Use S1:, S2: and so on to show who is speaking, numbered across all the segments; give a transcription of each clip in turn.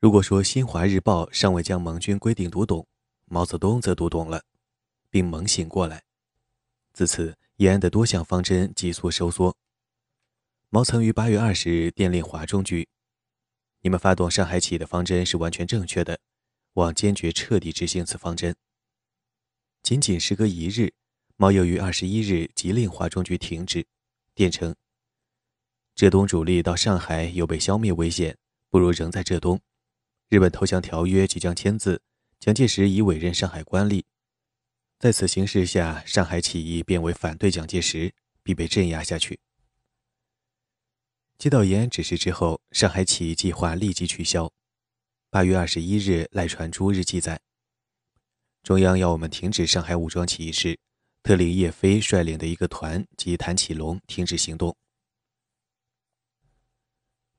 S1: 如果说《新华日报》尚未将盟军规定读懂，毛泽东则读懂了，并猛醒过来。自此，延安的多项方针急速收缩。毛曾于八月二十日电令华中局：“你们发动上海起义的方针是完全正确的，望坚决彻底执行此方针。”仅仅时隔一日，毛又于二十一日急令华中局停止，电称：“浙东主力到上海有被消灭危险，不如仍在浙东。”日本投降条约即将签字，蒋介石已委任上海官吏。在此形势下，上海起义变为反对蒋介石，必被镇压下去。接到延安指示之后，上海起义计划立即取消。八月二十一日，赖传珠日记载：中央要我们停止上海武装起义时，特令叶飞率领的一个团及谭启龙停止行动。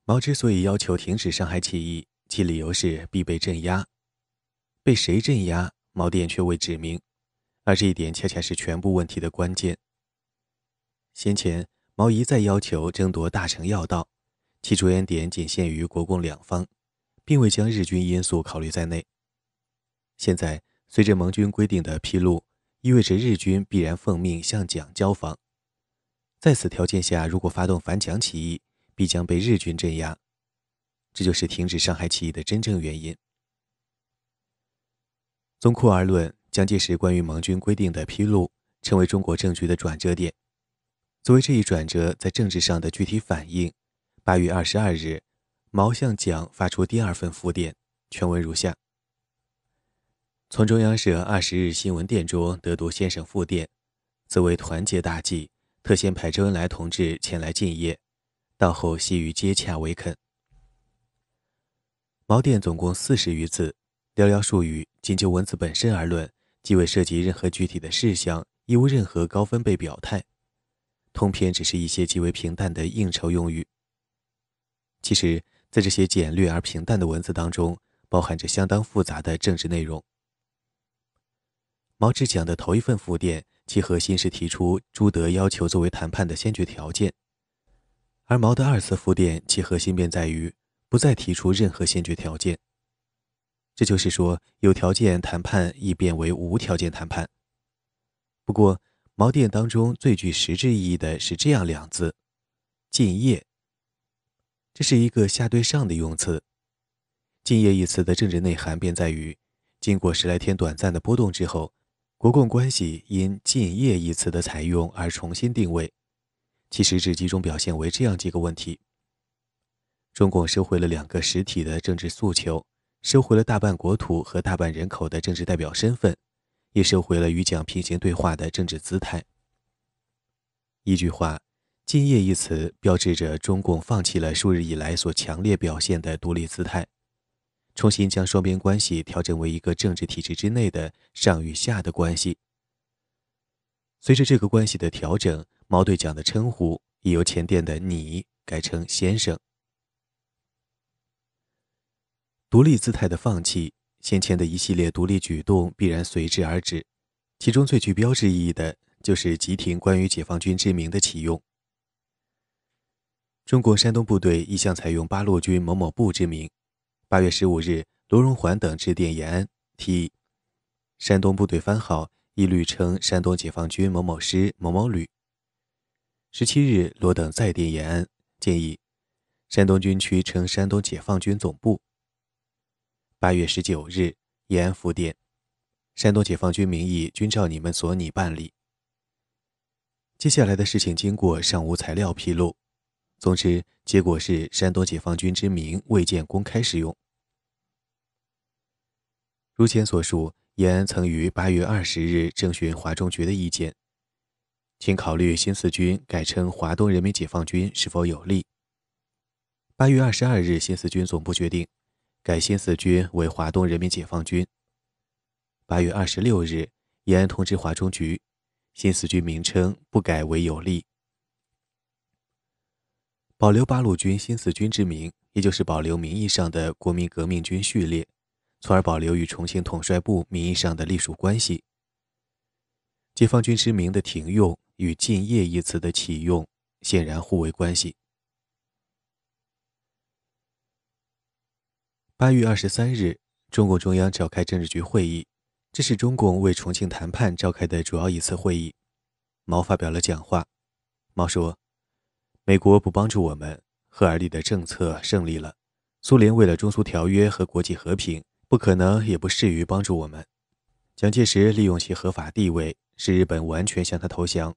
S1: 毛之所以要求停止上海起义，其理由是必被镇压，被谁镇压？毛电却未指明，而这一点恰恰是全部问题的关键。先前毛一再要求争夺大城要道，其着眼点仅限于国共两方，并未将日军因素考虑在内。现在随着盟军规定的披露，意味着日军必然奉命向蒋交防，在此条件下，如果发动反蒋起义，必将被日军镇压。这就是停止上海起义的真正原因。综括而论，蒋介石关于盟军规定的披露，成为中国政局的转折点。作为这一转折在政治上的具体反应，八月二十二日，毛向蒋发出第二份复电，全文如下：从中央社二十日新闻电中得读先生复电，则为团结大计，特先派周恩来同志前来进谒，到后悉予接洽为恳。毛电总共四十余字，寥寥数语。仅就文字本身而论，既未涉及任何具体的事项，亦无任何高分贝表态，通篇只是一些极为平淡的应酬用语。其实，在这些简略而平淡的文字当中，包含着相当复杂的政治内容。毛志讲的头一份复电，其核心是提出朱德要求作为谈判的先决条件，而毛的二次复电，其核心便在于。不再提出任何先决条件，这就是说，有条件谈判亦变为无条件谈判。不过，毛电当中最具实质意义的是这样两字：“敬业。”这是一个下对上的用词。“敬业”一词的政治内涵便在于，经过十来天短暂的波动之后，国共关系因“敬业”一词的采用而重新定位，其实质集中表现为这样几个问题。中共收回了两个实体的政治诉求，收回了大半国土和大半人口的政治代表身份，也收回了与蒋平行对话的政治姿态。一句话，“敬业”一词标志着中共放弃了数日以来所强烈表现的独立姿态，重新将双边关系调整为一个政治体制之内的上与下的关系。随着这个关系的调整，毛对蒋的称呼已由前殿的“你”改成“先生”。独立姿态的放弃，先前的一系列独立举动必然随之而止。其中最具标志意义的，就是急停关于解放军之名的启用。中国山东部队一向采用八路军某某部之名。八月十五日，罗荣桓等致电延安，提议山东部队番号一律称山东解放军某某师某某旅。十七日，罗等再电延安，建议山东军区称山东解放军总部。八月十九日，延安复电，山东解放军名义均照你们所拟办理。接下来的事情经过尚无材料披露，总之结果是山东解放军之名未见公开使用。如前所述，延安曾于八月二十日征询华中局的意见，请考虑新四军改称华东人民解放军是否有利。八月二十二日，新四军总部决定。改新四军为华东人民解放军。八月二十六日，延安通知华中局，新四军名称不改为有利，保留八路军新四军之名，也就是保留名义上的国民革命军序列，从而保留与重庆统帅部名义上的隶属关系。解放军之名的停用与敬业一词的启用显然互为关系。八月二十三日，中共中央召开政治局会议，这是中共为重庆谈判召开的主要一次会议。毛发表了讲话。毛说：“美国不帮助我们，赫尔利的政策胜利了。苏联为了中苏条约和国际和平，不可能也不适于帮助我们。蒋介石利用其合法地位，使日本完全向他投降。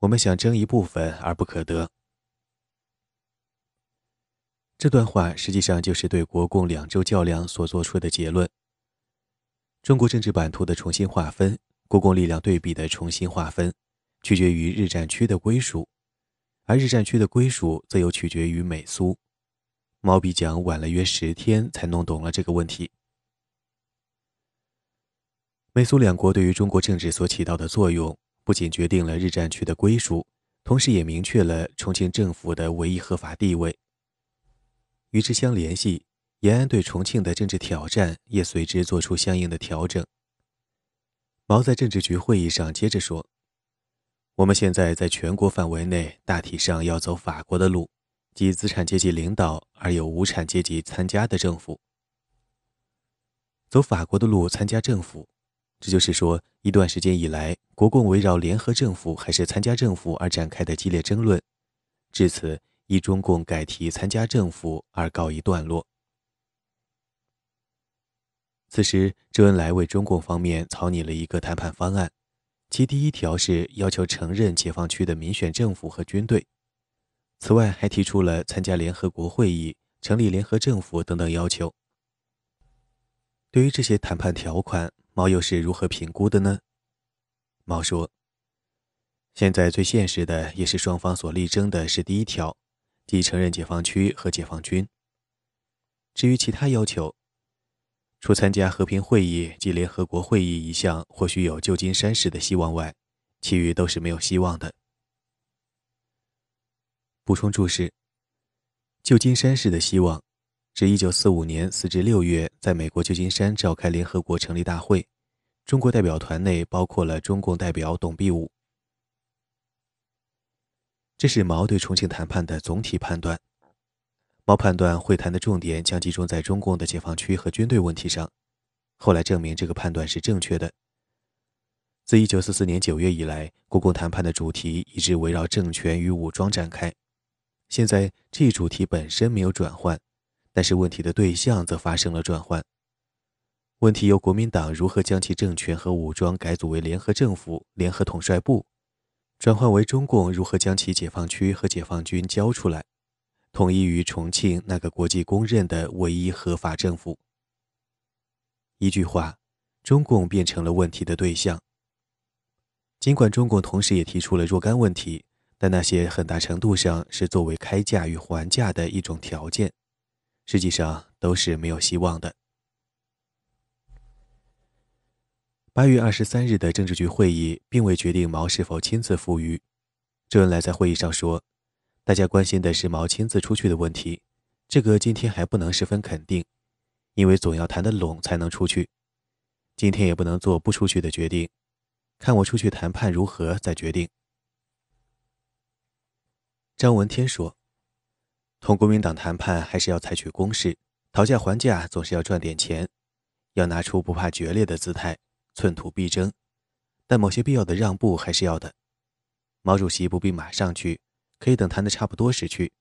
S1: 我们想争一部分而不可得。”这段话实际上就是对国共两州较量所做出的结论。中国政治版图的重新划分，国共力量对比的重新划分，取决于日战区的归属，而日战区的归属则又取决于美苏。毛比讲晚了约十天才弄懂了这个问题。美苏两国对于中国政治所起到的作用，不仅决定了日战区的归属，同时也明确了重庆政府的唯一合法地位。与之相联系，延安对重庆的政治挑战也随之做出相应的调整。毛在政治局会议上接着说：“我们现在在全国范围内大体上要走法国的路，即资产阶级领导而有无产阶级参加的政府。走法国的路参加政府，这就是说，一段时间以来，国共围绕联合政府还是参加政府而展开的激烈争论，至此。”以中共改提参加政府而告一段落。此时，周恩来为中共方面草拟了一个谈判方案，其第一条是要求承认解放区的民选政府和军队，此外还提出了参加联合国会议、成立联合政府等等要求。对于这些谈判条款，毛又是如何评估的呢？毛说：“现在最现实的，也是双方所力争的，是第一条。”即承认解放区和解放军。至于其他要求，除参加和平会议及联合国会议一项或许有旧金山式的希望外，其余都是没有希望的。补充注释：旧金山式的希望，指1945年4至6月在美国旧金山召开联合国成立大会，中国代表团内包括了中共代表董必武。这是毛对重庆谈判的总体判断。毛判断会谈的重点将集中在中共的解放区和军队问题上。后来证明这个判断是正确的。自1944年9月以来，国共谈判的主题一直围绕政权与武装展开。现在这一主题本身没有转换，但是问题的对象则发生了转换。问题由国民党如何将其政权和武装改组为联合政府、联合统帅部。转换为中共如何将其解放区和解放军交出来，统一于重庆那个国际公认的唯一合法政府。一句话，中共变成了问题的对象。尽管中共同时也提出了若干问题，但那些很大程度上是作为开价与还价的一种条件，实际上都是没有希望的。八月二十三日的政治局会议并未决定毛是否亲自赴渝。周恩来在会议上说：“大家关心的是毛亲自出去的问题，这个今天还不能十分肯定，因为总要谈得拢才能出去。今天也不能做不出去的决定，看我出去谈判如何再决定。”张闻天说：“同国民党谈判还是要采取攻势，讨价还价总是要赚点钱，要拿出不怕决裂的姿态。”寸土必争，但某些必要的让步还是要的。毛主席不必马上去，可以等谈的差不多时去。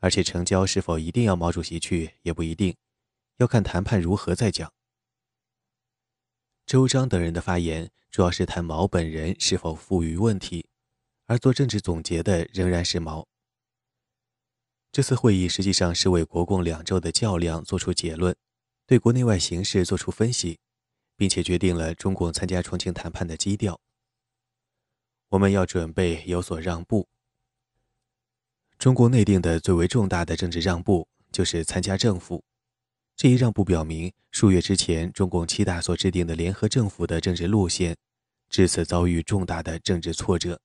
S1: 而且成交是否一定要毛主席去也不一定，要看谈判如何再讲。周章等人的发言主要是谈毛本人是否富于问题，而做政治总结的仍然是毛。这次会议实际上是为国共两州的较量做出结论，对国内外形势做出分析。并且决定了中共参加重庆谈判的基调。我们要准备有所让步。中国内定的最为重大的政治让步就是参加政府。这一让步表明，数月之前中共七大所制定的联合政府的政治路线，至此遭遇重大的政治挫折。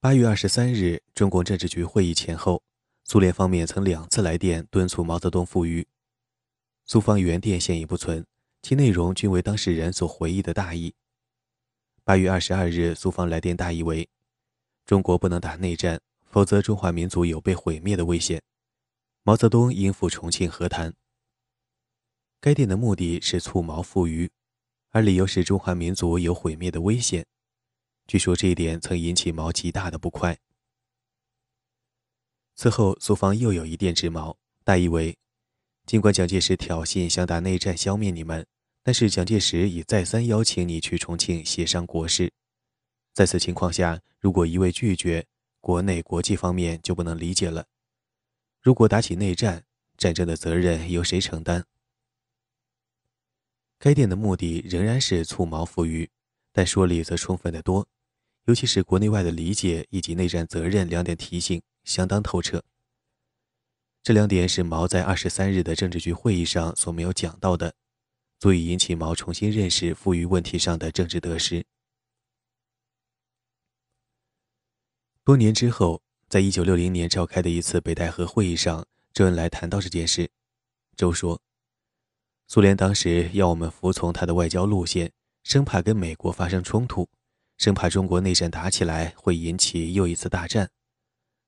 S1: 八月二十三日，中共政治局会议前后。苏联方面曾两次来电敦促毛泽东赴渝，苏方原电现已不存，其内容均为当事人所回忆的大意。八月二十二日，苏方来电大意为：中国不能打内战，否则中华民族有被毁灭的危险。毛泽东应赴重庆和谈。该电的目的是促毛复渝，而理由是中华民族有毁灭的危险。据说这一点曾引起毛极大的不快。此后，苏方又有一电致毛，大意为：尽管蒋介石挑衅想打内战消灭你们，但是蒋介石已再三邀请你去重庆协商国事。在此情况下，如果一味拒绝，国内国际方面就不能理解了。如果打起内战，战争的责任由谁承担？该电的目的仍然是促毛复渝，但说理则充分得多，尤其是国内外的理解以及内战责任两点提醒相当透彻。这两点是毛在二十三日的政治局会议上所没有讲到的，足以引起毛重新认识富裕问题上的政治得失。多年之后，在一九六零年召开的一次北戴河会议上，周恩来谈到这件事，周说。苏联当时要我们服从他的外交路线，生怕跟美国发生冲突，生怕中国内战打起来会引起又一次大战，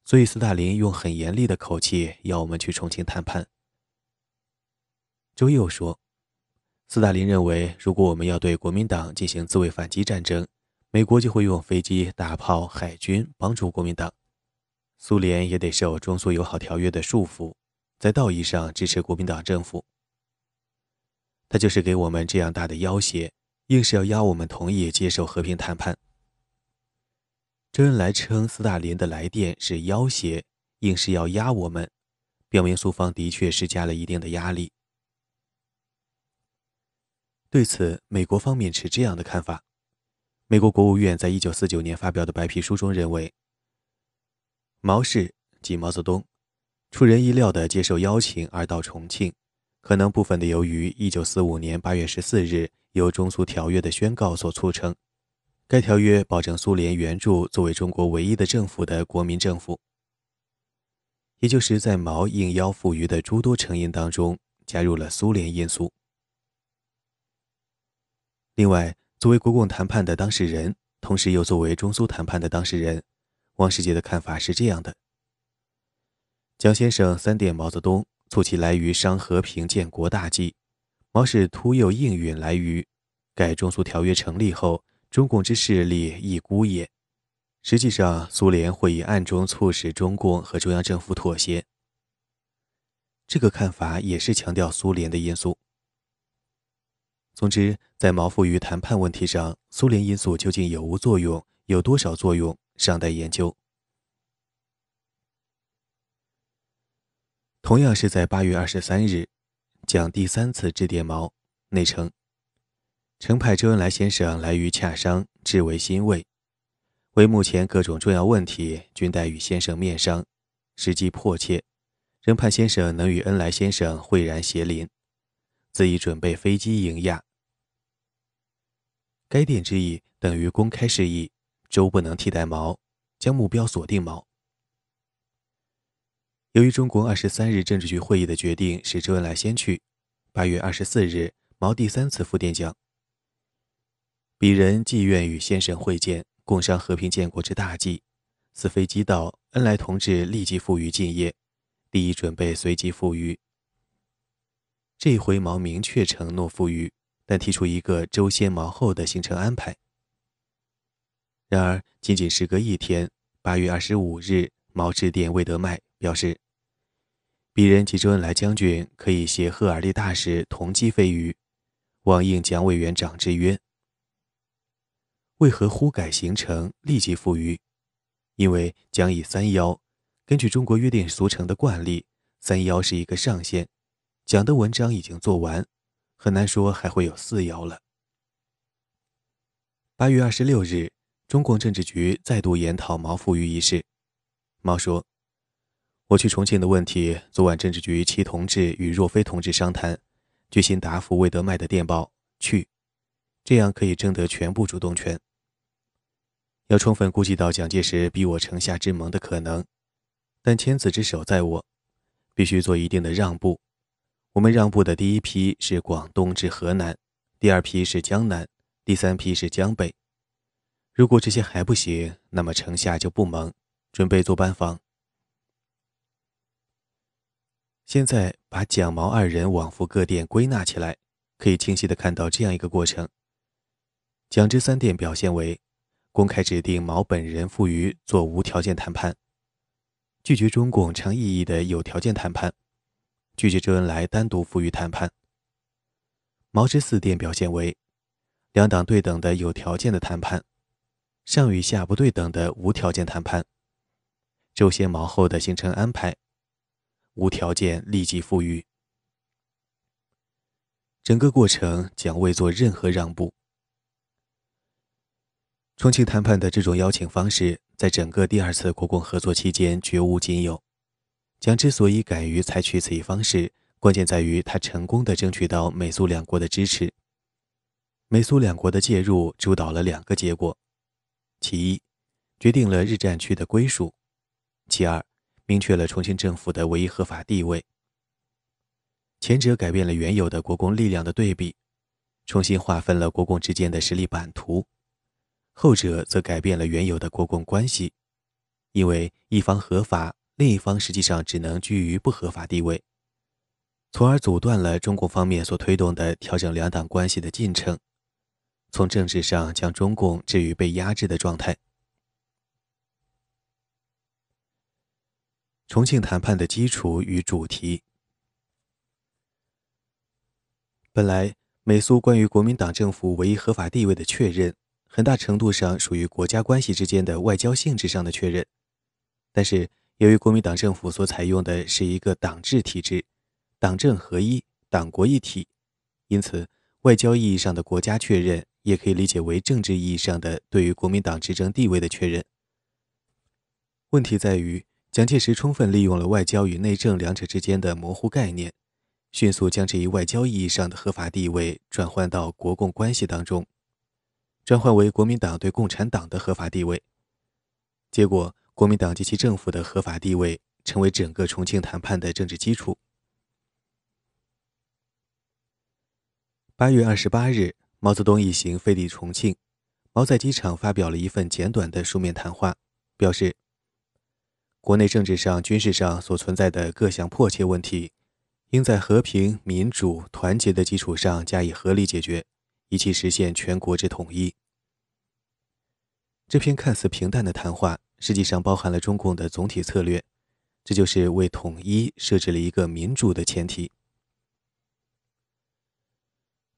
S1: 所以斯大林用很严厉的口气要我们去重庆谈判。周又说，斯大林认为，如果我们要对国民党进行自卫反击战争，美国就会用飞机、大炮、海军帮助国民党，苏联也得受中苏友好条约的束缚，在道义上支持国民党政府。他就是给我们这样大的要挟，硬是要压我们同意接受和平谈判。周恩来称斯大林的来电是要挟，硬是要压我们，表明苏方的确施加了一定的压力。对此，美国方面持这样的看法：美国国务院在一九四九年发表的白皮书中认为，毛氏即毛泽东，出人意料地接受邀请而到重庆。可能部分的由于一九四五年八月十四日由中苏条约的宣告所促成，该条约保证苏联援助作为中国唯一的政府的国民政府，也就是在毛应邀赴渝的诸多成因当中加入了苏联因素。另外，作为国共谈判的当事人，同时又作为中苏谈判的当事人，汪世杰的看法是这样的：蒋先生三点毛泽东。促其来于商和平建国大计，毛氏突又应允来于，改中苏条约成立后，中共之势力亦孤也。实际上，苏联会以暗中促使中共和中央政府妥协。这个看法也是强调苏联的因素。总之，在毛复渝谈判问题上，苏联因素究竟有无作用，有多少作用，尚待研究。同样是在八月二十三日，蒋第三次致电毛，内称：“诚派周恩来先生来渝洽商，至为欣慰。为目前各种重要问题，均待与先生面商，时机迫切，仍盼先生能与恩来先生会然协临，自已准备飞机迎亚。”该电之意等于公开示意，周不能替代毛，将目标锁定毛。由于中共二十三日政治局会议的决定使周恩来先去，八月二十四日，毛第三次复电讲：“鄙人既愿与先生会见，共商和平建国之大计。此飞机到，恩来同志立即赴渝进业，第一准备随即赴渝。”这回毛明确承诺赴渝，但提出一个周先毛后的行程安排。然而，仅仅时隔一天，八月二十五日，毛致电魏德迈，表示。鄙人及周恩来将军可以携赫尔利大使同机飞渝，望应蒋委员长之约。为何忽改行程，立即赴渝？因为蒋以三邀，根据中国约定俗成的惯例，三邀是一个上限。蒋的文章已经做完，很难说还会有四邀了。八月二十六日，中共政治局再度研讨毛赴渝一事。毛说。我去重庆的问题，昨晚政治局戚同志与若飞同志商谈，决心答复魏德迈的电报，去，这样可以争得全部主动权。要充分估计到蒋介石逼我城下之盟的可能，但签字之手在我，必须做一定的让步。我们让步的第一批是广东至河南，第二批是江南，第三批是江北。如果这些还不行，那么城下就不盟。准备做班房。现在把蒋毛二人往复各殿归纳起来，可以清晰的看到这样一个过程：蒋之三殿表现为公开指定毛本人赴于做无条件谈判，拒绝中共常意义的有条件谈判，拒绝周恩来单独赴渝谈判。毛之四殿表现为两党对等的有条件的谈判。上与下不对等的无条件谈判，周先毛后的行程安排，无条件立即赴渝。整个过程将未做任何让步。重庆谈判的这种邀请方式，在整个第二次国共合作期间绝无仅有。蒋之所以敢于采取此一方式，关键在于他成功的争取到美苏两国的支持。美苏两国的介入，主导了两个结果。其一，决定了日战区的归属；其二，明确了重庆政府的唯一合法地位。前者改变了原有的国共力量的对比，重新划分了国共之间的实力版图；后者则改变了原有的国共关系，因为一方合法，另一方实际上只能居于不合法地位，从而阻断了中共方面所推动的调整两党关系的进程。从政治上将中共置于被压制的状态。重庆谈判的基础与主题，本来美苏关于国民党政府唯一合法地位的确认，很大程度上属于国家关系之间的外交性质上的确认。但是，由于国民党政府所采用的是一个党制体制，党政合一，党国一体，因此外交意义上的国家确认。也可以理解为政治意义上的对于国民党执政地位的确认。问题在于，蒋介石充分利用了外交与内政两者之间的模糊概念，迅速将这一外交意义上的合法地位转换到国共关系当中，转换为国民党对共产党的合法地位。结果，国民党及其政府的合法地位成为整个重庆谈判的政治基础。八月二十八日。毛泽东一行飞抵重庆，毛在机场发表了一份简短的书面谈话，表示：国内政治上、军事上所存在的各项迫切问题，应在和平、民主、团结的基础上加以合理解决，以期实现全国之统一。这篇看似平淡的谈话，实际上包含了中共的总体策略，这就是为统一设置了一个民主的前提。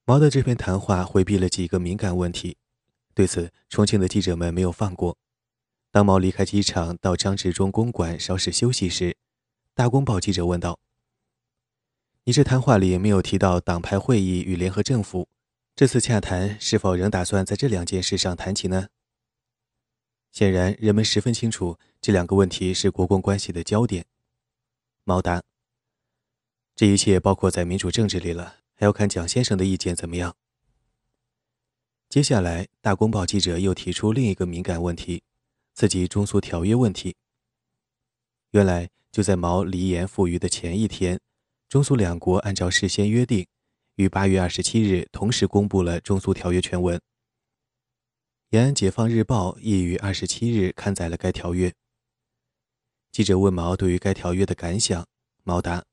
S1: 毛的这篇谈话回避了几个敏感问题，对此，重庆的记者们没有放过。当毛离开机场到张治中公馆稍事休息时，大公报记者问道：“你这谈话里没有提到党派会议与联合政府，这次洽谈是否仍打算在这两件事上谈起呢？”显然，人们十分清楚这两个问题是国共关系的焦点。毛答：“这一切包括在民主政治里了。”还要看蒋先生的意见怎么样。接下来，大公报记者又提出另一个敏感问题，刺激中苏条约问题。原来就在毛离言赴渝的前一天，中苏两国按照事先约定，于八月二十七日同时公布了中苏条约全文。延安解放日报亦于二十七日刊载了该条约。记者问毛对于该条约的感想，毛答：“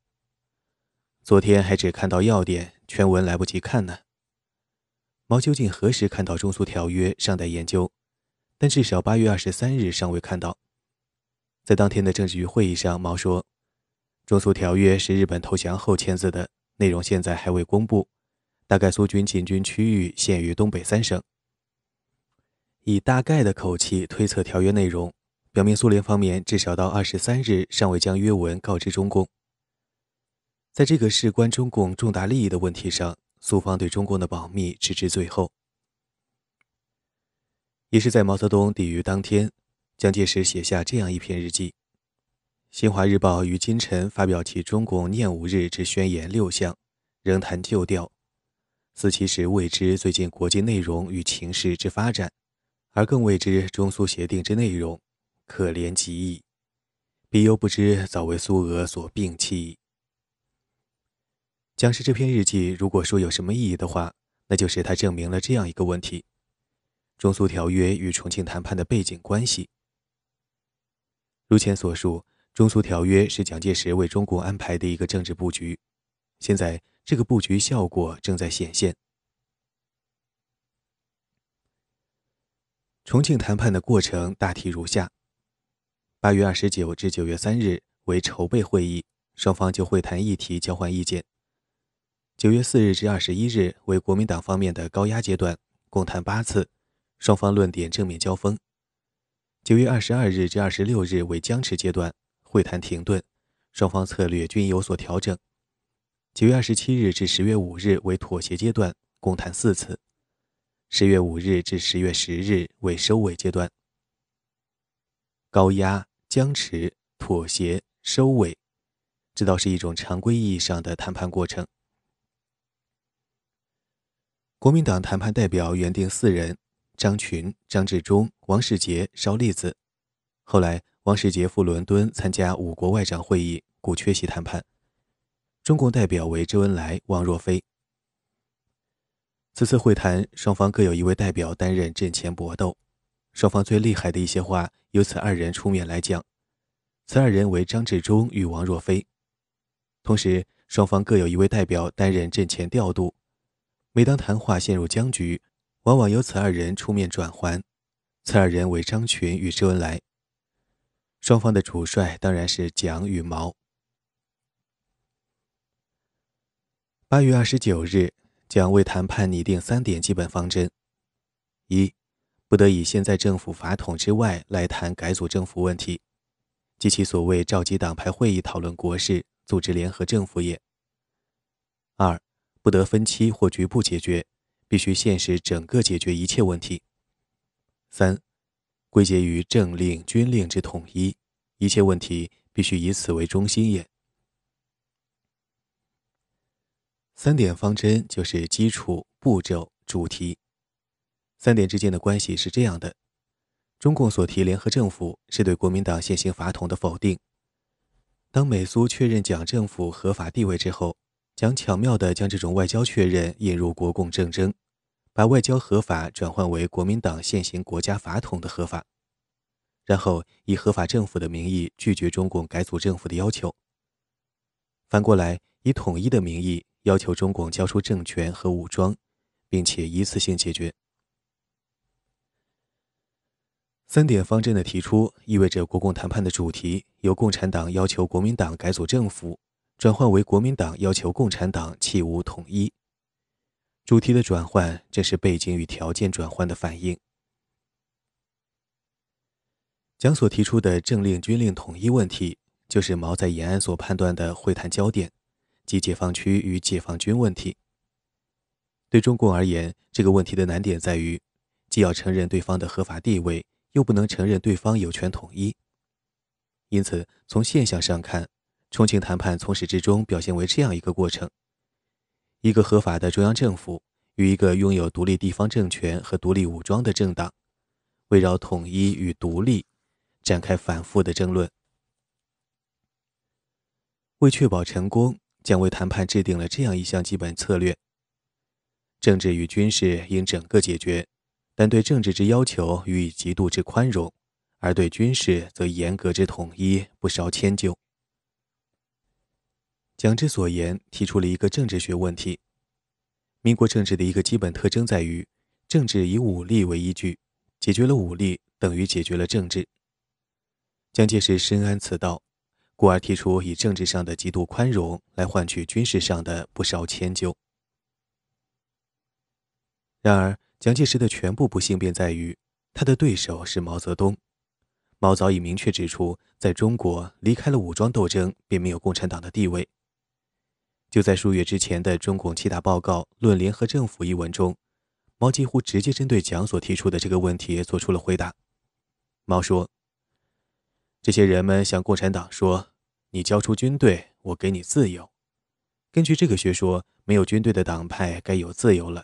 S1: 昨天还只看到要点。”全文来不及看呢。毛究竟何时看到中苏条约尚待研究，但至少八月二十三日尚未看到。在当天的政治局会议上，毛说：“中苏条约是日本投降后签字的，内容现在还未公布，大概苏军进军区域限于东北三省。”以大概的口气推测条约内容，表明苏联方面至少到二十三日尚未将约文告知中共。在这个事关中共重大利益的问题上，苏方对中共的保密直至最后。也是在毛泽东抵渝当天，蒋介石写下这样一篇日记：《新华日报》于今晨发表其中共念五日之宣言六项，仍谈旧调，四其实未知最近国际内容与情势之发展，而更未知中苏协定之内容，可怜极矣。彼犹不知早为苏俄所摒弃矣。蒋氏这篇日记，如果说有什么意义的话，那就是它证明了这样一个问题：中苏条约与重庆谈判的背景关系。如前所述，中苏条约是蒋介石为中共安排的一个政治布局，现在这个布局效果正在显现。重庆谈判的过程大体如下：八月二十九至九月三日为筹备会议，双方就会谈议题交换意见；九月四日至二十一日为国民党方面的高压阶段，共谈八次，双方论点正面交锋；九月二十二日至二十六日为僵持阶段，会谈停顿，双方策略均有所调整；九月二十七日至十月五日为妥协阶段，共谈四次。十月五日至十月十日为收尾阶段。高压、僵持、妥协、收尾，这倒是一种常规意义上的谈判过程。国民党谈判代表原定四人：张群、张治中、王世杰、邵力子。后来，王世杰赴伦敦参加五国外长会议，故缺席谈判。中共代表为周恩来、王若飞。此次会谈，双方各有一位代表担任阵前搏斗。双方最厉害的一些话，由此二人出面来讲。此二人为张治中与王若飞。同时，双方各有一位代表担任阵前调度。每当谈话陷入僵局，往往由此二人出面转圜。此二人为张群与周恩来。双方的主帅当然是蒋与毛。八月二十九日。蒋为谈判拟定三点基本方针：一，不得以现在政府法统之外来谈改组政府问题，及其所谓召集党派会议讨论国事、组织联合政府也；二，不得分期或局部解决，必须现实整个解决一切问题；三，归结于政令、军令之统一，一切问题必须以此为中心也。三点方针就是基础、步骤、主题。三点之间的关系是这样的：中共所提联合政府是对国民党现行法统的否定。当美苏确认蒋政府合法地位之后，蒋巧妙地将这种外交确认引入国共政争，把外交合法转换为国民党现行国家法统的合法，然后以合法政府的名义拒绝中共改组政府的要求。反过来，以统一的名义。要求中共交出政权和武装，并且一次性解决。三点方针的提出，意味着国共谈判的主题由共产党要求国民党改组政府，转换为国民党要求共产党弃武统一。主题的转换，正是背景与条件转换的反应。蒋所提出的政令军令统一问题，就是毛在延安所判断的会谈焦点。即解放区与解放军问题。对中共而言，这个问题的难点在于，既要承认对方的合法地位，又不能承认对方有权统一。因此，从现象上看，重庆谈判从始至终表现为这样一个过程：一个合法的中央政府与一个拥有独立地方政权和独立武装的政党，围绕统一与独立展开反复的争论。为确保成功。蒋为谈判制定了这样一项基本策略：政治与军事应整个解决，但对政治之要求予以极度之宽容，而对军事则严格之统一，不稍迁就。蒋之所言提出了一个政治学问题：民国政治的一个基本特征在于，政治以武力为依据，解决了武力等于解决了政治。蒋介石深谙此道。故而提出以政治上的极度宽容来换取军事上的不少迁就。然而，蒋介石的全部不幸便在于，他的对手是毛泽东。毛早已明确指出，在中国离开了武装斗争，便没有共产党的地位。就在数月之前的《中共七大报告论联合政府》一文中，毛几乎直接针对蒋所提出的这个问题做出了回答。毛说。这些人们向共产党说：“你交出军队，我给你自由。”根据这个学说，没有军队的党派该有自由了。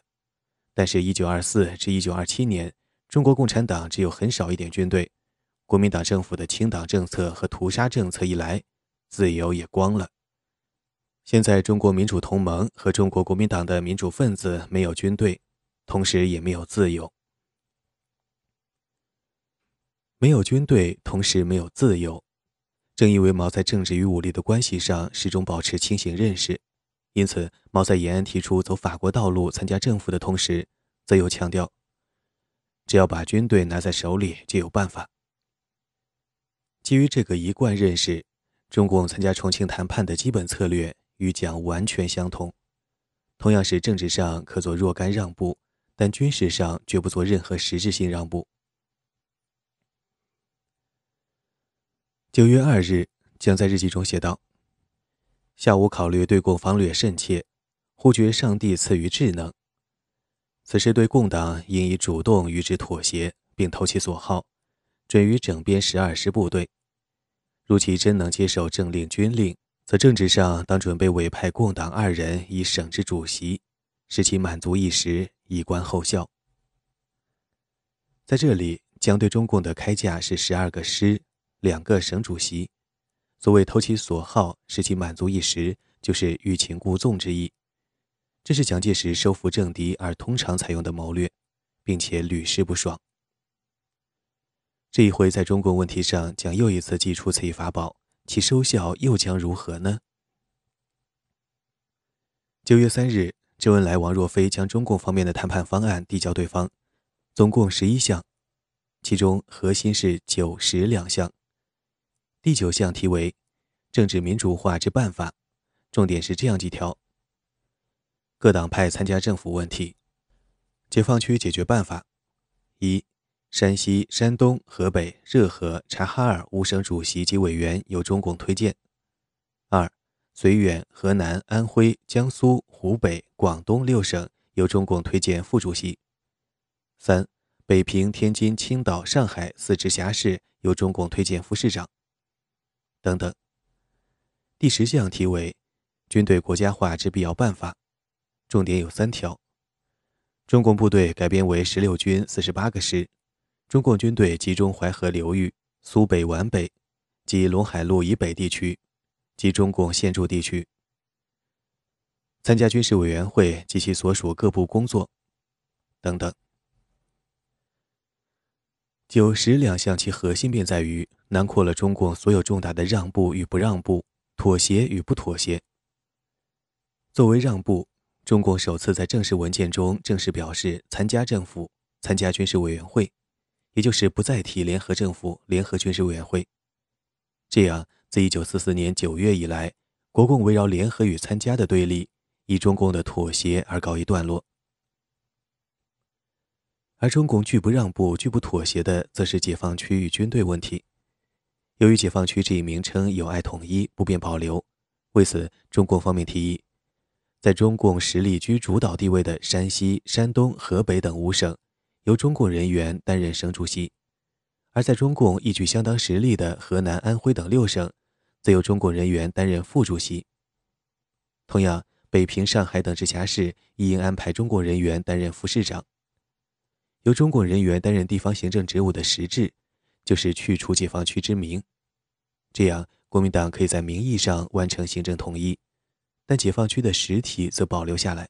S1: 但是，一九二四至一九二七年，中国共产党只有很少一点军队，国民党政府的清党政策和屠杀政策一来，自由也光了。现在，中国民主同盟和中国国民党的民主分子没有军队，同时也没有自由。没有军队，同时没有自由，正因为毛在政治与武力的关系上始终保持清醒认识，因此毛在延安提出走法国道路参加政府的同时，则又强调：只要把军队拿在手里，就有办法。基于这个一贯认识，中共参加重庆谈判的基本策略与蒋完全相同，同样是政治上可做若干让步，但军事上绝不做任何实质性让步。九月二日，蒋在日记中写道：“下午考虑对共方略甚切，忽觉上帝赐予智能。此时对共党应以主动与之妥协，并投其所好，准予整编十二师部队。如其真能接受政令军令，在政治上当准备委派共党二人以省之主席，使其满足一时，以观后效。”在这里，蒋对中共的开价是十二个师。两个省主席，所谓投其所好，使其满足一时，就是欲擒故纵之意。这是蒋介石收复政敌而通常采用的谋略，并且屡试不爽。这一回在中共问题上，蒋又一次祭出此一法宝，其收效又将如何呢？九月三日，周恩来、王若飞将中共方面的谈判方案递交对方，总共十一项，其中核心是九十两项。第九项题为“政治民主化之办法”，重点是这样几条：各党派参加政府问题，解放区解决办法：一、山西、山东、河北、热河、察哈尔五省主席及委员由中共推荐；二、绥远、河南、安徽、江苏、湖北、广东六省由中共推荐副主席；三、北平、天津、青岛、上海四直辖市由中共推荐副市长。等等。第十项题为“军队国家化之必要办法”，重点有三条：中共部队改编为十六军四十八个师，中共军队集中淮河流域、苏北皖北及陇海路以北地区及中共现驻地区，参加军事委员会及其所属各部工作等等。九十两项，其核心便在于囊括了中共所有重大的让步与不让步、妥协与不妥协。作为让步，中共首次在正式文件中正式表示参加政府、参加军事委员会，也就是不再提联合政府、联合军事委员会。这样，自一九四四年九月以来，国共围绕联合与参加的对立，以中共的妥协而告一段落。而中共拒不让步、拒不妥协的，则是解放区域军队问题。由于解放区这一名称有碍统一，不便保留，为此，中共方面提议，在中共实力居主导地位的山西、山东、河北等五省，由中共人员担任省主席；而在中共一举相当实力的河南、安徽等六省，则由中共人员担任副主席。同样，北平、上海等直辖市亦应安排中共人员担任副市长。由中共人员担任地方行政职务的实质，就是去除解放区之名，这样国民党可以在名义上完成行政统一，但解放区的实体则保留下来。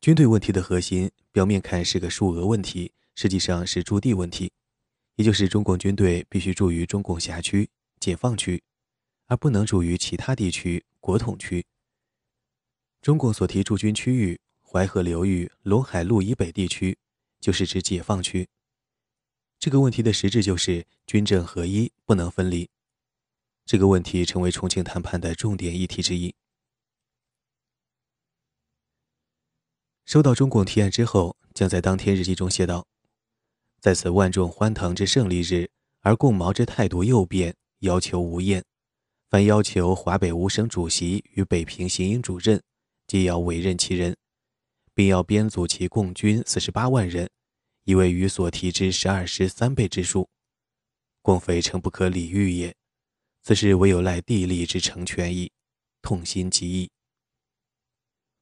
S1: 军队问题的核心，表面看是个数额问题，实际上是驻地问题，也就是中共军队必须驻于中共辖区、解放区，而不能驻于其他地区、国统区。中共所提驻军区域。淮河流域、陇海路以北地区，就是指解放区。这个问题的实质就是军政合一，不能分离。这个问题成为重庆谈判的重点议题之一。收到中共提案之后，将在当天日记中写道：“在此万众欢腾之胜利日，而共毛之态度又变，要求无厌。凡要求华北五省主席与北平行营主任，皆要委任其人。”并要编组其共军四十八万人，以为与所提之十二师三倍之数，共匪诚不可理喻也。此事唯有赖地利之成全矣，痛心极矣。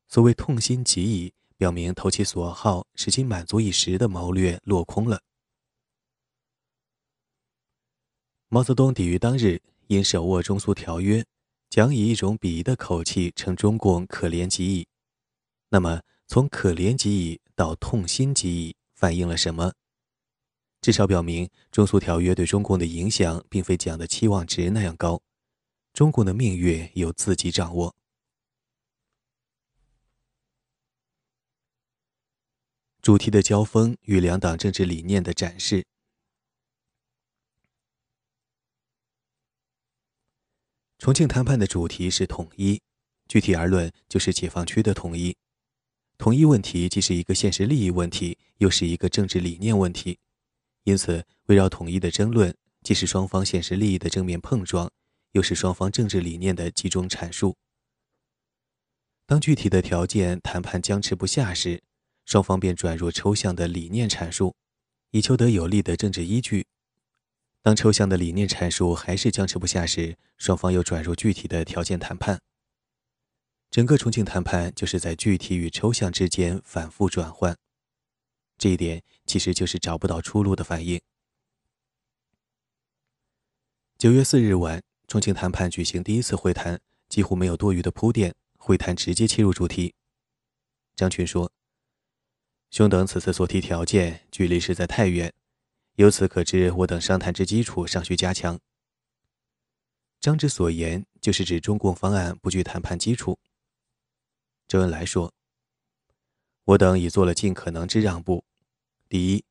S1: 所谓痛心极矣，表明投其所好，使其满足一时的谋略落空了。毛泽东抵御当日，因手握中苏条约，讲以一种鄙夷的口气称中共可怜极矣。那么？从可怜极矣到痛心极矣，反映了什么？至少表明中苏条约对中共的影响并非讲的期望值那样高，中共的命运由自己掌握。主题的交锋与两党政治理念的展示。重庆谈判的主题是统一，具体而论就是解放区的统一。统一问题既是一个现实利益问题，又是一个政治理念问题，因此围绕统一的争论，既是双方现实利益的正面碰撞，又是双方政治理念的集中阐述。当具体的条件谈判僵持不下时，双方便转入抽象的理念阐述，以求得有力的政治依据。当抽象的理念阐述还是僵持不下时，双方又转入具体的条件谈判。整个重庆谈判就是在具体与抽象之间反复转换，这一点其实就是找不到出路的反应。九月四日晚，重庆谈判举行第一次会谈，几乎没有多余的铺垫，会谈直接切入主题。张群说。兄等此次所提条件距离实在太远，由此可知我等商谈之基础尚需加强。张之所言就是指中共方案不具谈判基础。周恩来说：“我等已做了尽可能之让步。第一，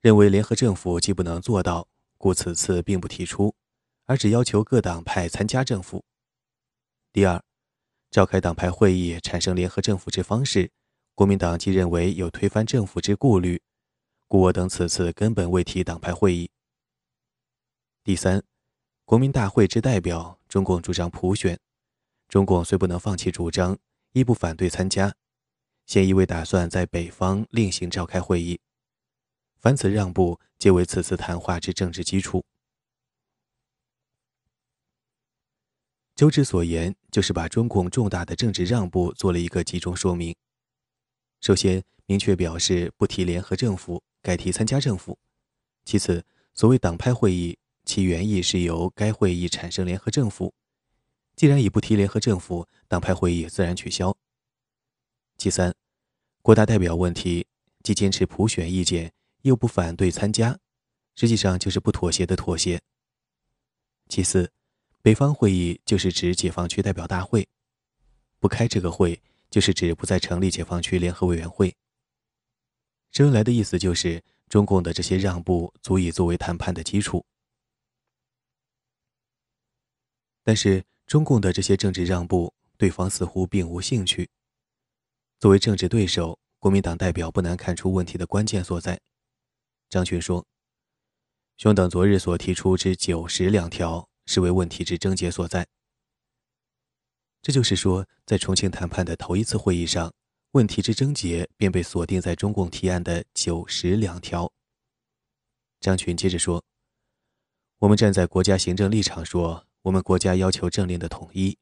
S1: 认为联合政府既不能做到，故此次并不提出，而只要求各党派参加政府。第二，召开党派会议产生联合政府之方式。”国民党既认为有推翻政府之顾虑，故我等此次根本未提党派会议。第三，国民大会之代表，中共主张普选，中共虽不能放弃主张，亦不反对参加，现亦未打算在北方另行召开会议。凡此让步，皆为此次谈话之政治基础。周之所言，就是把中共重大的政治让步做了一个集中说明。首先，明确表示不提联合政府，改提参加政府。其次，所谓党派会议，其原意是由该会议产生联合政府。既然已不提联合政府，党派会议自然取消。其三，国大代表问题，既坚持普选意见，又不反对参加，实际上就是不妥协的妥协。其四，北方会议就是指解放区代表大会，不开这个会。就是指不再成立解放区联合委员会。周恩来的意思就是，中共的这些让步足以作为谈判的基础。但是，中共的这些政治让步，对方似乎并无兴趣。作为政治对手，国民党代表不难看出问题的关键所在。张群说：“兄等昨日所提出之九十两条，是为问题之症结所在。”这就是说，在重庆谈判的头一次会议上，问题之症结便被锁定在中共提案的九十两条。张群接着说：“我们站在国家行政立场说，我们国家要求政令的统一。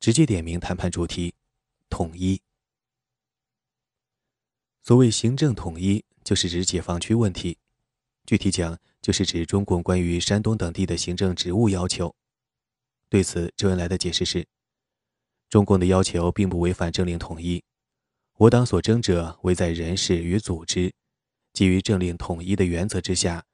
S1: 直接点名谈判主题：统一。所谓行政统一，就是指解放区问题，具体讲，就是指中共关于山东等地的行政职务要求。”对此，周恩来的解释是：中共的要求并不违反政令统一，我党所争者唯在人事与组织。基于政令统一的原则之下，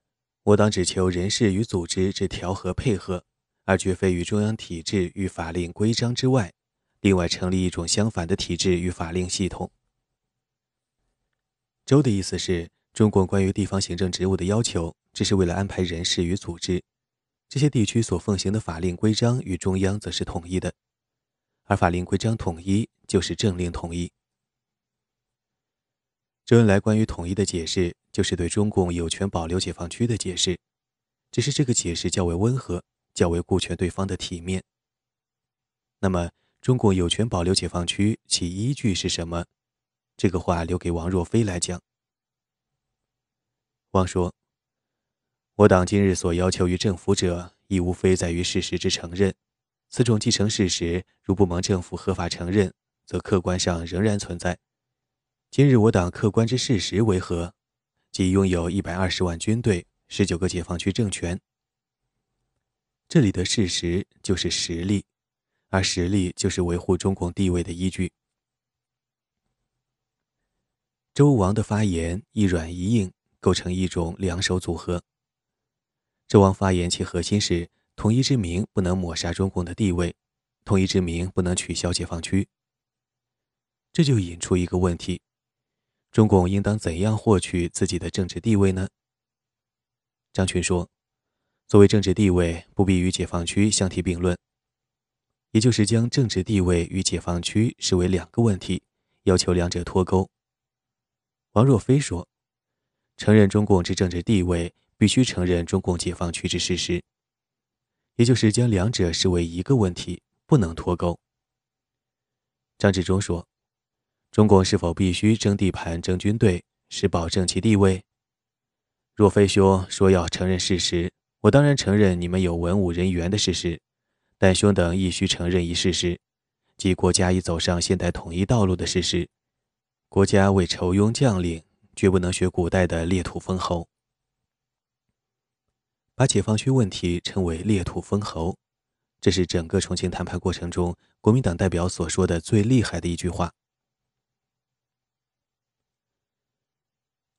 S1: 我党只求人事与组织之调和配合，而绝非于中央体制与法令规章之外，另外成立一种相反的体制与法令系统。周的意思是，中共关于地方行政职务的要求，只是为了安排人事与组织。这些地区所奉行的法令规章与中央则是统一的，而法令规章统一就是政令统一。周恩来关于统一的解释，就是对中共有权保留解放区的解释，只是这个解释较为温和，较为顾全对方的体面。那么，中共有权保留解放区，其依据是什么？这个话留给王若飞来讲。王说。我党今日所要求于政府者，亦无非在于事实之承认。此种继承事实，如不蒙政府合法承认，则客观上仍然存在。今日我党客观之事实为何？即拥有一百二十万军队，十九个解放区政权。这里的事实就是实力，而实力就是维护中共地位的依据。周王的发言一软一硬。构成一种两手组合。周王发言其核心是统一之名不能抹杀中共的地位，统一之名不能取消解放区。这就引出一个问题：中共应当怎样获取自己的政治地位呢？张群说：“作为政治地位，不必与解放区相提并论，也就是将政治地位与解放区视为两个问题，要求两者脱钩。”王若飞说：“承认中共之政治地位，必须承认中共解放区之事实，也就是将两者视为一个问题，不能脱钩。”张治中说。中共是否必须争地盘、争军队，是保证其地位？若非兄说要承认事实，我当然承认你们有文武人员的事实，但兄等亦需承认一事实，即国家已走上现代统一道路的事实。国家为酬庸将领，绝不能学古代的裂土封侯。把解放区问题称为裂土封侯，这是整个重庆谈判过程中国民党代表所说的最厉害的一句话。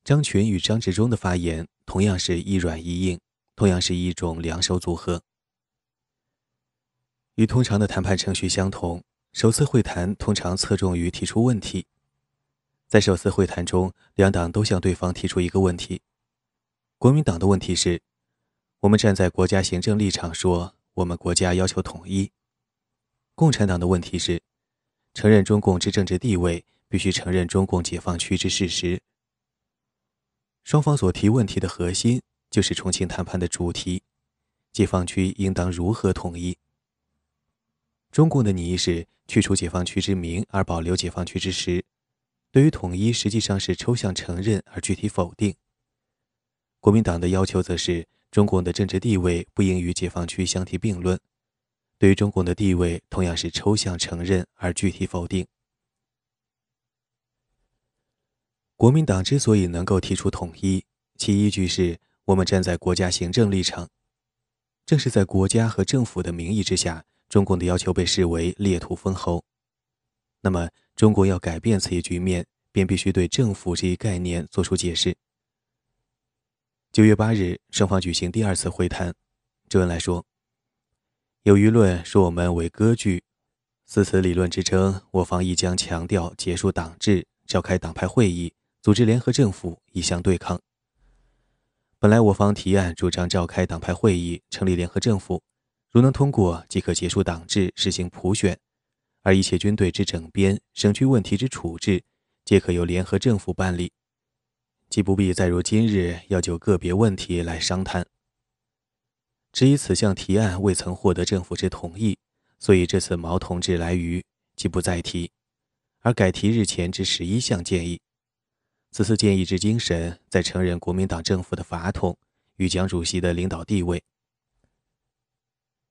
S1: 张群与张治中的发言同样是一软一硬，同样是一种两手组合。与通常的谈判程序相同，首次会谈通常侧重于提出问题。在首次会谈中，两党都向对方提出一个问题。国民党的问题是：我们站在国家行政立场说，我们国家要求统一。共产党的问题是：承认中共之政治地位，必须承认中共解放区之事实。双方所提问题的核心就是重庆谈判的主题：解放区应当如何统一？中共的拟议是去除解放区之名而保留解放区之实，对于统一实际上是抽象承认而具体否定。国民党的要求则是中共的政治地位不应与解放区相提并论，对于中共的地位同样是抽象承认而具体否定。国民党之所以能够提出统一，其依据是我们站在国家行政立场。正是在国家和政府的名义之下，中共的要求被视为裂土封侯。那么，中国要改变此一局面，便必须对政府这一概念作出解释。九月八日，双方举行第二次会谈。周恩来说：“有舆论说我们为割据，自此理论之争，我方亦将强调结束党治，召开党派会议。”组织联合政府以相对抗。本来我方提案主张召开党派会议，成立联合政府，如能通过，即可结束党治，实行普选，而一切军队之整编、省区问题之处置，皆可由联合政府办理，既不必再如今日要就个别问题来商谈。只以此项提案未曾获得政府之同意，所以这次毛同志来渝，即不再提，而改提日前之十一项建议。此次建议之精神，在承认国民党政府的法统与蒋主席的领导地位。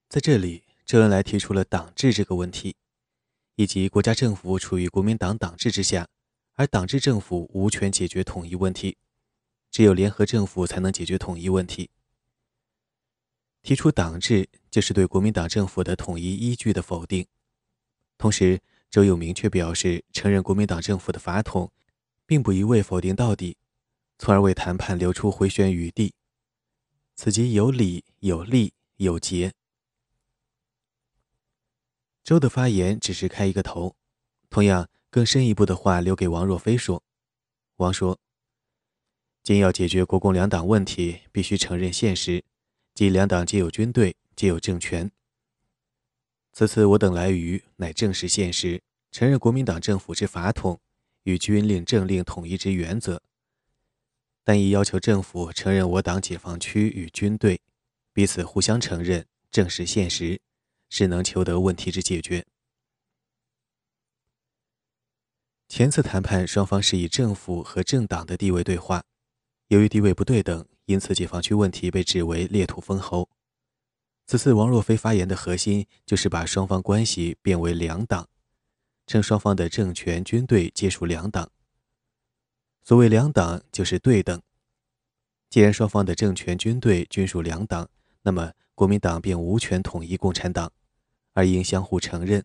S1: 在这里，周恩来提出了党治这个问题，以及国家政府处于国民党党治之下，而党治政府无权解决统一问题，只有联合政府才能解决统一问题。提出党治，就是对国民党政府的统一依据的否定。同时，周又明确表示，承认国民党政府的法统。并不一味否定到底，从而为谈判留出回旋余地，此即有理有利有节。周的发言只是开一个头，同样更深一步的话留给王若飞说。王说：“今要解决国共两党问题，必须承认现实，即两党皆有军队，皆有政权。此次我等来渝，乃正视现实，承认国民党政府之法统。”与军令政令统一之原则，但亦要求政府承认我党解放区与军队彼此互相承认，正视现实，是能求得问题之解决。前次谈判双方是以政府和政党的地位对话，由于地位不对等，因此解放区问题被指为裂土封侯。此次王若飞发言的核心就是把双方关系变为两党。称双方的政权、军队皆属两党。所谓两党，就是对等。既然双方的政权、军队均属两党，那么国民党便无权统一共产党，而应相互承认。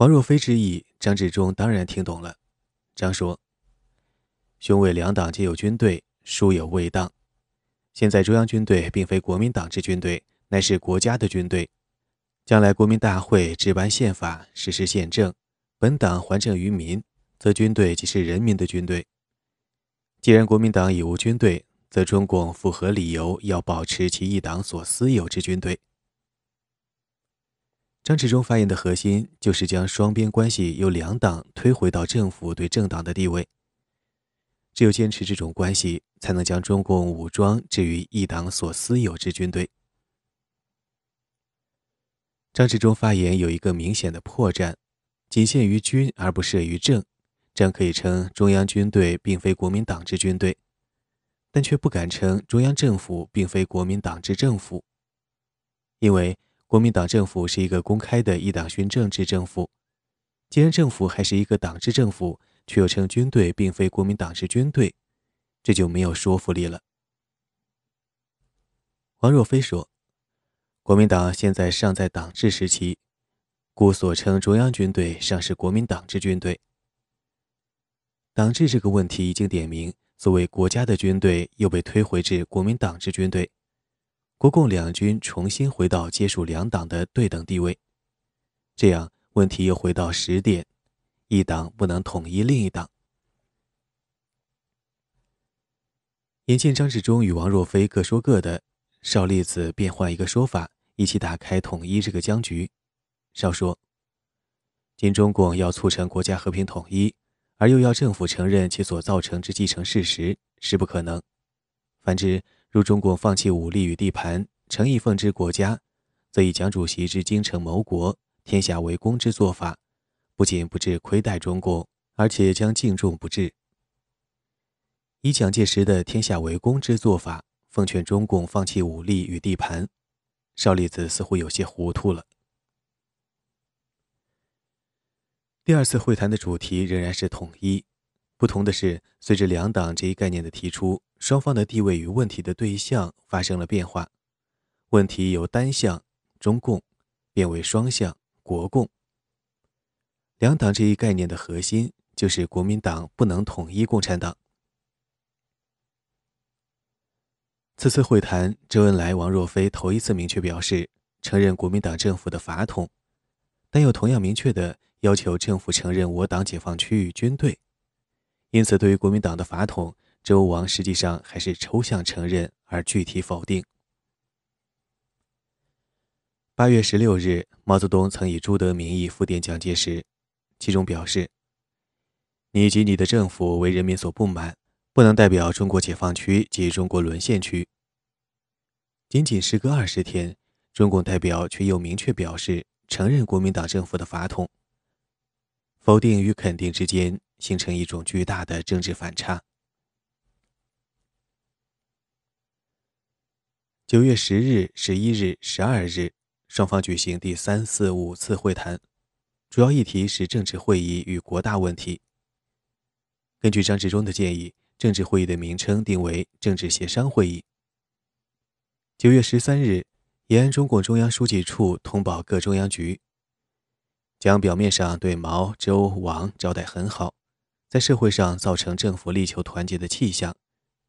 S1: 王若飞之意，张治中当然听懂了。张说：“兄为两党皆有军队，殊有未当。现在中央军队并非国民党之军队，乃是国家的军队。将来国民大会制颁宪法，实施宪政，本党还政于民，则军队即是人民的军队。既然国民党已无军队，则中共符合理由要保持其一党所私有之军队。张治中发言的核心就是将双边关系由两党推回到政府对政党的地位。只有坚持这种关系，才能将中共武装置于一党所私有之军队。张治中发言有一个明显的破绽，仅限于军而不涉于政，这样可以称中央军队并非国民党之军队，但却不敢称中央政府并非国民党之政府，因为国民党政府是一个公开的一党训政治政府。既然政府还是一个党制政府，却又称军队并非国民党之军队，这就没有说服力了。王若飞说。国民党现在尚在党治时期，故所称中央军队尚是国民党之军队。党治这个问题已经点明，作为国家的军队又被推回至国民党之军队，国共两军重新回到接触两党的对等地位。这样问题又回到十点：一党不能统一另一党。眼见张治中与王若飞各说各的，邵力子便换一个说法。一起打开统一这个僵局。少说，今中共要促成国家和平统一，而又要政府承认其所造成之继承事实，是不可能。反之，如中共放弃武力与地盘，诚意奉之国家，则以蒋主席之精诚谋国、天下为公之做法，不仅不致亏待中共，而且将敬重不至。以蒋介石的天下为公之做法，奉劝中共放弃武力与地盘。邵力子似乎有些糊涂了。第二次会谈的主题仍然是统一，不同的是，随着两党这一概念的提出，双方的地位与问题的对象发生了变化，问题由单向中共变为双向国共。两党这一概念的核心就是国民党不能统一共产党。此次会谈，周恩来、王若飞头一次明确表示承认国民党政府的法统，但又同样明确的要求政府承认我党解放区域军队。因此，对于国民党的法统，周王实际上还是抽象承认而具体否定。八月十六日，毛泽东曾以朱德名义复电蒋介石，其中表示：“你及你的政府为人民所不满。”不能代表中国解放区及中国沦陷区。仅仅时隔二十天，中共代表却又明确表示承认国民党政府的法统。否定与肯定之间形成一种巨大的政治反差。九月十日、十一日、十二日，双方举行第三、四、五次会谈，主要议题是政治会议与国大问题。根据张治中的建议。政治会议的名称定为政治协商会议。九月十三日，延安中共中央书记处通报各中央局，将表面上对毛、周、王招待很好，在社会上造成政府力求团结的气象，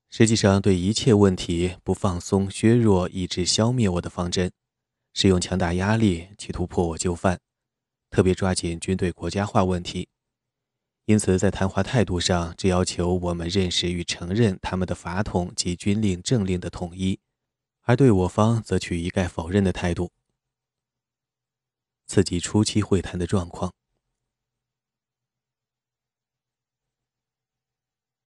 S1: 实际上对一切问题不放松、削弱以致消灭我的方针，使用强大压力企图迫我就范，特别抓紧军队国家化问题。因此，在谈话态度上，只要求我们认识与承认他们的法统及军令政令的统一，而对我方则取一概否认的态度。此即初期会谈的状况。